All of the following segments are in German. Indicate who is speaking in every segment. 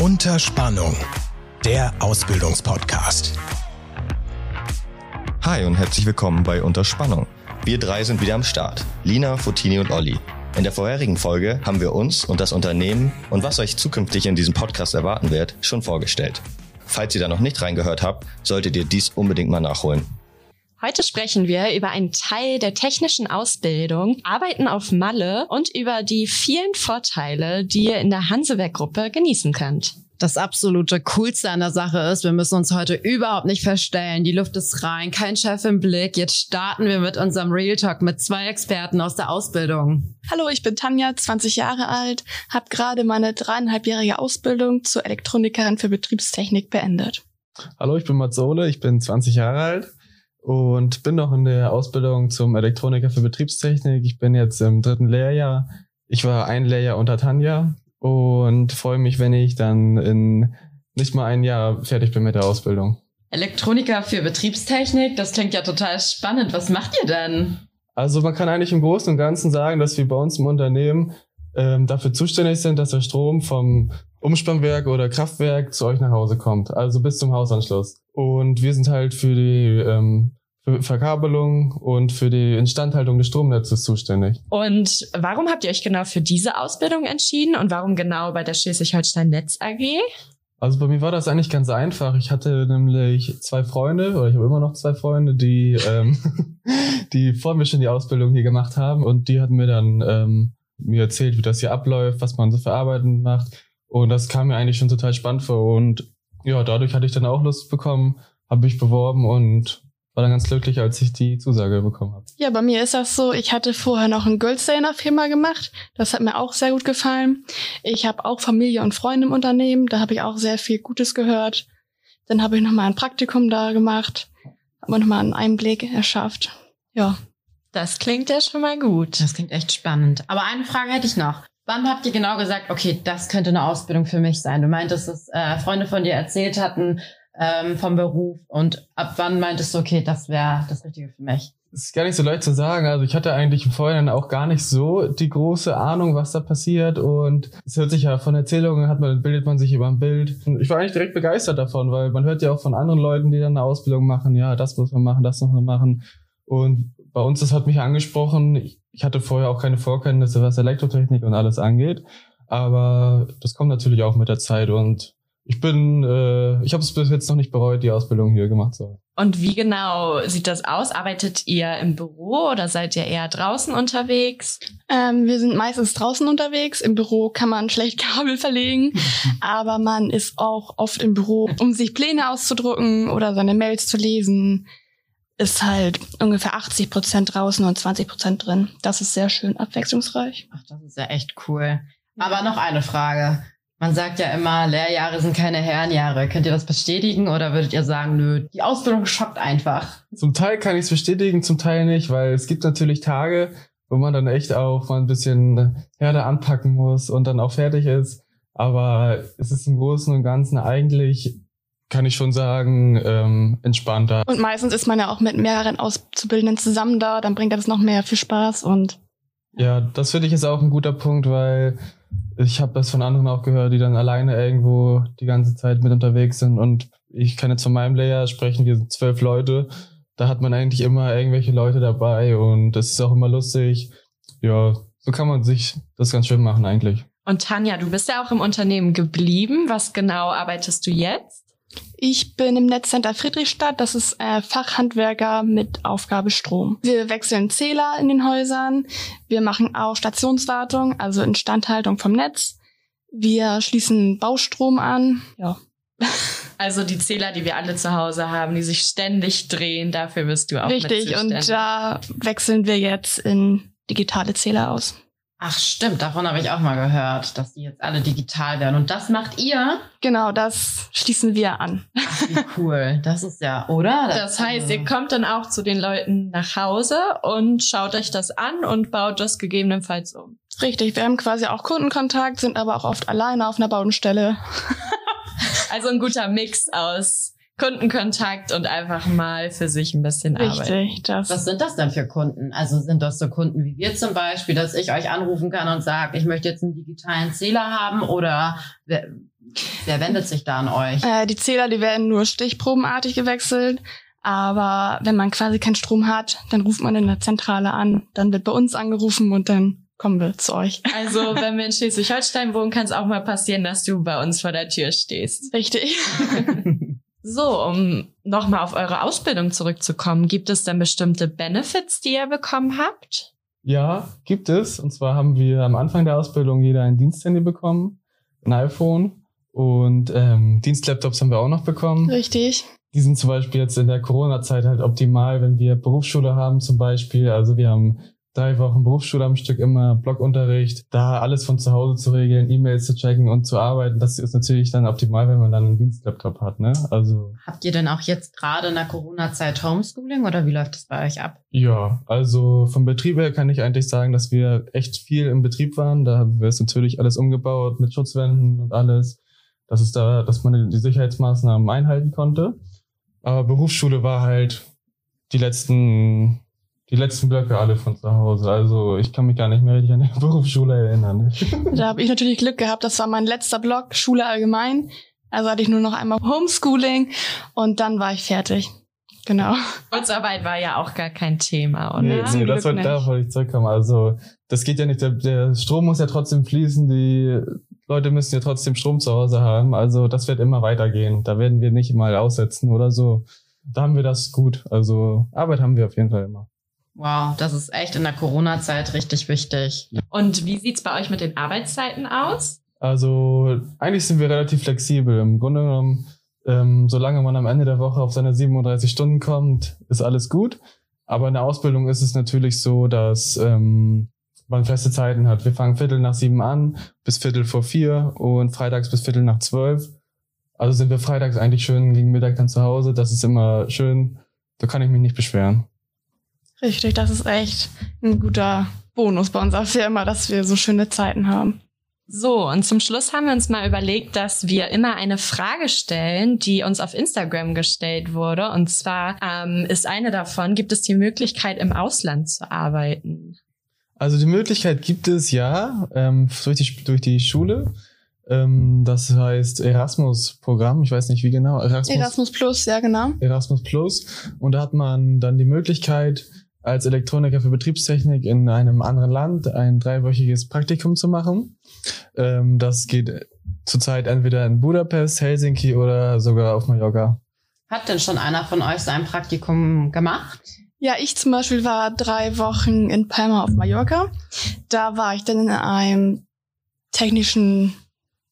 Speaker 1: Unter Spannung, der Ausbildungspodcast.
Speaker 2: Hi und herzlich willkommen bei Unter Spannung. Wir drei sind wieder am Start. Lina, Fotini und Olli. In der vorherigen Folge haben wir uns und das Unternehmen und was euch zukünftig in diesem Podcast erwarten wird, schon vorgestellt. Falls ihr da noch nicht reingehört habt, solltet ihr dies unbedingt mal nachholen.
Speaker 3: Heute sprechen wir über einen Teil der technischen Ausbildung, Arbeiten auf Malle und über die vielen Vorteile, die ihr in der Hansewerk-Gruppe genießen könnt.
Speaker 4: Das absolute Coolste an der Sache ist, wir müssen uns heute überhaupt nicht verstellen. Die Luft ist rein, kein Chef im Blick. Jetzt starten wir mit unserem Real Talk mit zwei Experten aus der Ausbildung.
Speaker 5: Hallo, ich bin Tanja, 20 Jahre alt, habe gerade meine dreieinhalbjährige Ausbildung zur Elektronikerin für Betriebstechnik beendet.
Speaker 6: Hallo, ich bin Mats Ole, ich bin 20 Jahre alt und bin noch in der Ausbildung zum Elektroniker für Betriebstechnik. Ich bin jetzt im dritten Lehrjahr. Ich war ein Lehrjahr unter Tanja und freue mich, wenn ich dann in nicht mal ein Jahr fertig bin mit der Ausbildung.
Speaker 4: Elektroniker für Betriebstechnik, das klingt ja total spannend. Was macht ihr denn?
Speaker 6: Also man kann eigentlich im Großen und Ganzen sagen, dass wir bei uns im Unternehmen ähm, dafür zuständig sind, dass der Strom vom Umspannwerk oder Kraftwerk zu euch nach Hause kommt, also bis zum Hausanschluss. Und wir sind halt für die ähm, für Verkabelung und für die Instandhaltung des Stromnetzes zuständig.
Speaker 3: Und warum habt ihr euch genau für diese Ausbildung entschieden und warum genau bei der Schleswig-Holstein Netz AG?
Speaker 6: Also bei mir war das eigentlich ganz einfach. Ich hatte nämlich zwei Freunde, oder ich habe immer noch zwei Freunde, die, ähm, die vor mir schon die Ausbildung hier gemacht haben und die hatten mir dann ähm, mir erzählt, wie das hier abläuft, was man so für Arbeiten macht. Und das kam mir eigentlich schon total spannend vor. Und ja, dadurch hatte ich dann auch Lust bekommen, habe mich beworben und war dann ganz glücklich, als ich die Zusage bekommen habe.
Speaker 5: Ja, bei mir ist das so, ich hatte vorher noch ein Goldsteiner Firma gemacht. Das hat mir auch sehr gut gefallen. Ich habe auch Familie und Freunde im Unternehmen. Da habe ich auch sehr viel Gutes gehört. Dann habe ich noch mal ein Praktikum da gemacht. Habe mir noch mal einen Einblick erschafft. Ja.
Speaker 3: Das klingt ja schon mal gut.
Speaker 4: Das klingt echt spannend. Aber eine Frage hätte ich noch. Wann habt ihr genau gesagt, okay, das könnte eine Ausbildung für mich sein? Du meintest, dass äh, Freunde von dir erzählt hatten, ähm, vom Beruf und ab wann meintest du, okay, das wäre das Richtige für mich?
Speaker 6: Das ist gar nicht so leicht zu sagen. Also ich hatte eigentlich im auch gar nicht so die große Ahnung, was da passiert. Und es hört sich ja von Erzählungen, hat man, bildet man sich über ein Bild. Und ich war eigentlich direkt begeistert davon, weil man hört ja auch von anderen Leuten, die dann eine Ausbildung machen, ja, das muss man machen, das muss man machen. Und bei uns, das hat mich angesprochen. Ich hatte vorher auch keine Vorkenntnisse, was Elektrotechnik und alles angeht. Aber das kommt natürlich auch mit der Zeit und ich bin, äh, ich habe es bis jetzt noch nicht bereut, die Ausbildung hier gemacht zu haben.
Speaker 3: Und wie genau sieht das aus? Arbeitet ihr im Büro oder seid ihr eher draußen unterwegs?
Speaker 5: Ähm, wir sind meistens draußen unterwegs. Im Büro kann man schlecht Kabel verlegen, aber man ist auch oft im Büro, um sich Pläne auszudrucken oder seine Mails zu lesen. Ist halt ungefähr 80 Prozent draußen und 20 Prozent drin. Das ist sehr schön abwechslungsreich.
Speaker 4: Ach, das ist ja echt cool. Aber noch eine Frage. Man sagt ja immer, Lehrjahre sind keine Herrenjahre. Könnt ihr das bestätigen oder würdet ihr sagen, nö, die Ausbildung schockt einfach?
Speaker 6: Zum Teil kann ich es bestätigen, zum Teil nicht, weil es gibt natürlich Tage, wo man dann echt auch mal ein bisschen härter anpacken muss und dann auch fertig ist. Aber es ist im Großen und Ganzen eigentlich, kann ich schon sagen, ähm, entspannter.
Speaker 5: Und meistens ist man ja auch mit mehreren Auszubildenden zusammen da, dann bringt das noch mehr viel Spaß und
Speaker 6: ja, das finde ich ist auch ein guter Punkt, weil ich habe das von anderen auch gehört, die dann alleine irgendwo die ganze Zeit mit unterwegs sind. Und ich kann jetzt von meinem Layer sprechen, wir sind zwölf Leute. Da hat man eigentlich immer irgendwelche Leute dabei und das ist auch immer lustig. Ja, so kann man sich das ganz schön machen eigentlich.
Speaker 3: Und Tanja, du bist ja auch im Unternehmen geblieben. Was genau arbeitest du jetzt?
Speaker 5: Ich bin im Netzcenter Friedrichstadt. Das ist äh, Fachhandwerker mit Aufgabe Strom. Wir wechseln Zähler in den Häusern. Wir machen auch Stationswartung, also Instandhaltung vom Netz. Wir schließen Baustrom an. Ja.
Speaker 3: Also die Zähler, die wir alle zu Hause haben, die sich ständig drehen, dafür wirst du auch
Speaker 5: Richtig, und da wechseln wir jetzt in digitale Zähler aus.
Speaker 4: Ach stimmt, davon habe ich auch mal gehört, dass die jetzt alle digital werden. Und das macht ihr?
Speaker 5: Genau, das schließen wir an.
Speaker 4: Ach, wie cool. Das ist ja, oder?
Speaker 3: Das, das heißt, ihr kommt dann auch zu den Leuten nach Hause und schaut euch das an und baut das gegebenenfalls um.
Speaker 5: Richtig, wir haben quasi auch Kundenkontakt, sind aber auch oft alleine auf einer Baustelle.
Speaker 3: also ein guter Mix aus Kundenkontakt und einfach mal für sich ein bisschen arbeiten.
Speaker 5: Richtig, das.
Speaker 4: Was sind das denn für Kunden? Also sind das so Kunden wie wir zum Beispiel, dass ich euch anrufen kann und sage, ich möchte jetzt einen digitalen Zähler haben oder wer, wer wendet sich da an euch?
Speaker 5: Äh, die Zähler, die werden nur stichprobenartig gewechselt. Aber wenn man quasi keinen Strom hat, dann ruft man in der Zentrale an. Dann wird bei uns angerufen und dann kommen wir zu euch.
Speaker 3: Also, wenn wir in Schleswig-Holstein wohnen, kann es auch mal passieren, dass du bei uns vor der Tür stehst.
Speaker 5: Richtig.
Speaker 3: So, um nochmal auf eure Ausbildung zurückzukommen, gibt es denn bestimmte Benefits, die ihr bekommen habt?
Speaker 6: Ja, gibt es. Und zwar haben wir am Anfang der Ausbildung jeder ein Diensthandy bekommen, ein iPhone und ähm, Dienstlaptops haben wir auch noch bekommen.
Speaker 5: Richtig.
Speaker 6: Die sind zum Beispiel jetzt in der Corona-Zeit halt optimal, wenn wir Berufsschule haben zum Beispiel. Also wir haben drei Wochen Berufsschule am Stück, immer Blockunterricht, da alles von zu Hause zu regeln, E-Mails zu checken und zu arbeiten. Das ist natürlich dann optimal, wenn man dann einen Dienstlaptop hat, ne? Also.
Speaker 4: Habt ihr denn auch jetzt gerade in der Corona-Zeit Homeschooling oder wie läuft das bei euch ab?
Speaker 6: Ja, also vom Betrieb her kann ich eigentlich sagen, dass wir echt viel im Betrieb waren. Da haben wir es natürlich alles umgebaut mit Schutzwänden und alles. Das ist da, dass man die Sicherheitsmaßnahmen einhalten konnte. Aber Berufsschule war halt die letzten die letzten Blöcke alle von zu Hause. Also ich kann mich gar nicht mehr richtig an die Berufsschule erinnern.
Speaker 5: Da habe ich natürlich Glück gehabt. Das war mein letzter Block, Schule allgemein. Also hatte ich nur noch einmal Homeschooling und dann war ich fertig. Genau.
Speaker 3: Kurzarbeit war ja auch gar kein Thema, oder?
Speaker 6: Nee, nee das wollte, da wollte ich zurückkommen. Also das geht ja nicht. Der, der Strom muss ja trotzdem fließen. Die Leute müssen ja trotzdem Strom zu Hause haben. Also das wird immer weitergehen. Da werden wir nicht mal aussetzen oder so. Da haben wir das gut. Also Arbeit haben wir auf jeden Fall immer.
Speaker 4: Wow, das ist echt in der Corona-Zeit richtig wichtig.
Speaker 3: Und wie sieht's bei euch mit den Arbeitszeiten aus?
Speaker 6: Also eigentlich sind wir relativ flexibel. Im Grunde genommen, ähm, solange man am Ende der Woche auf seine 37 Stunden kommt, ist alles gut. Aber in der Ausbildung ist es natürlich so, dass ähm, man feste Zeiten hat. Wir fangen Viertel nach sieben an, bis Viertel vor vier und freitags bis Viertel nach zwölf. Also sind wir freitags eigentlich schön gegen Mittag dann zu Hause. Das ist immer schön. Da kann ich mich nicht beschweren.
Speaker 5: Richtig, das ist echt ein guter Bonus bei unserer Firma, dass wir so schöne Zeiten haben.
Speaker 3: So, und zum Schluss haben wir uns mal überlegt, dass wir immer eine Frage stellen, die uns auf Instagram gestellt wurde. Und zwar ähm, ist eine davon, gibt es die Möglichkeit, im Ausland zu arbeiten?
Speaker 6: Also die Möglichkeit gibt es ja ähm, durch, die, durch die Schule. Ähm, das heißt Erasmus-Programm, ich weiß nicht wie genau.
Speaker 5: Erasmus, Erasmus Plus, ja genau.
Speaker 6: Erasmus Plus. Und da hat man dann die Möglichkeit, als Elektroniker für Betriebstechnik in einem anderen Land ein dreiwöchiges Praktikum zu machen. Ähm, das geht zurzeit entweder in Budapest, Helsinki oder sogar auf Mallorca.
Speaker 4: Hat denn schon einer von euch sein Praktikum gemacht?
Speaker 5: Ja, ich zum Beispiel war drei Wochen in Palma auf Mallorca. Da war ich dann in einem technischen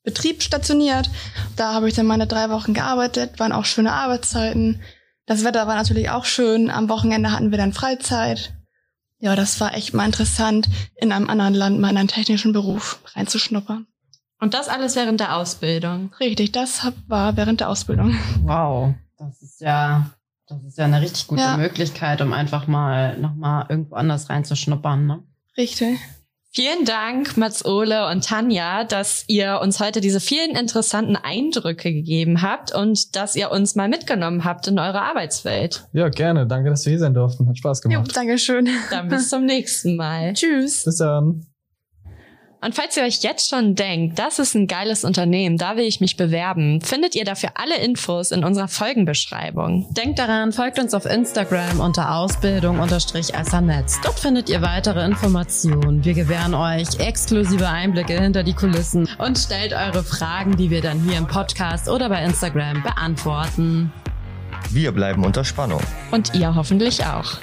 Speaker 5: Betrieb stationiert. Da habe ich dann meine drei Wochen gearbeitet, waren auch schöne Arbeitszeiten. Das Wetter war natürlich auch schön. Am Wochenende hatten wir dann Freizeit. Ja, das war echt mal interessant, in einem anderen Land mal in einen technischen Beruf reinzuschnuppern.
Speaker 3: Und das alles während der Ausbildung?
Speaker 5: Richtig, das war während der Ausbildung.
Speaker 4: Wow, das ist ja, das ist ja eine richtig gute ja. Möglichkeit, um einfach mal nochmal irgendwo anders reinzuschnuppern, ne?
Speaker 5: Richtig.
Speaker 3: Vielen Dank, Mats Ole und Tanja, dass ihr uns heute diese vielen interessanten Eindrücke gegeben habt und dass ihr uns mal mitgenommen habt in eure Arbeitswelt.
Speaker 6: Ja, gerne. Danke, dass wir hier sein durften. Hat Spaß gemacht.
Speaker 5: Jo, Dankeschön.
Speaker 3: Dann bis zum nächsten Mal.
Speaker 5: Tschüss.
Speaker 6: Bis dann.
Speaker 3: Und falls ihr euch jetzt schon denkt, das ist ein geiles Unternehmen, da will ich mich bewerben, findet ihr dafür alle Infos in unserer Folgenbeschreibung.
Speaker 4: Denkt daran, folgt uns auf Instagram unter Ausbildung-Netz. Dort findet ihr weitere Informationen. Wir gewähren euch exklusive Einblicke hinter die Kulissen und stellt eure Fragen, die wir dann hier im Podcast oder bei Instagram beantworten.
Speaker 2: Wir bleiben unter Spannung.
Speaker 3: Und ihr hoffentlich auch.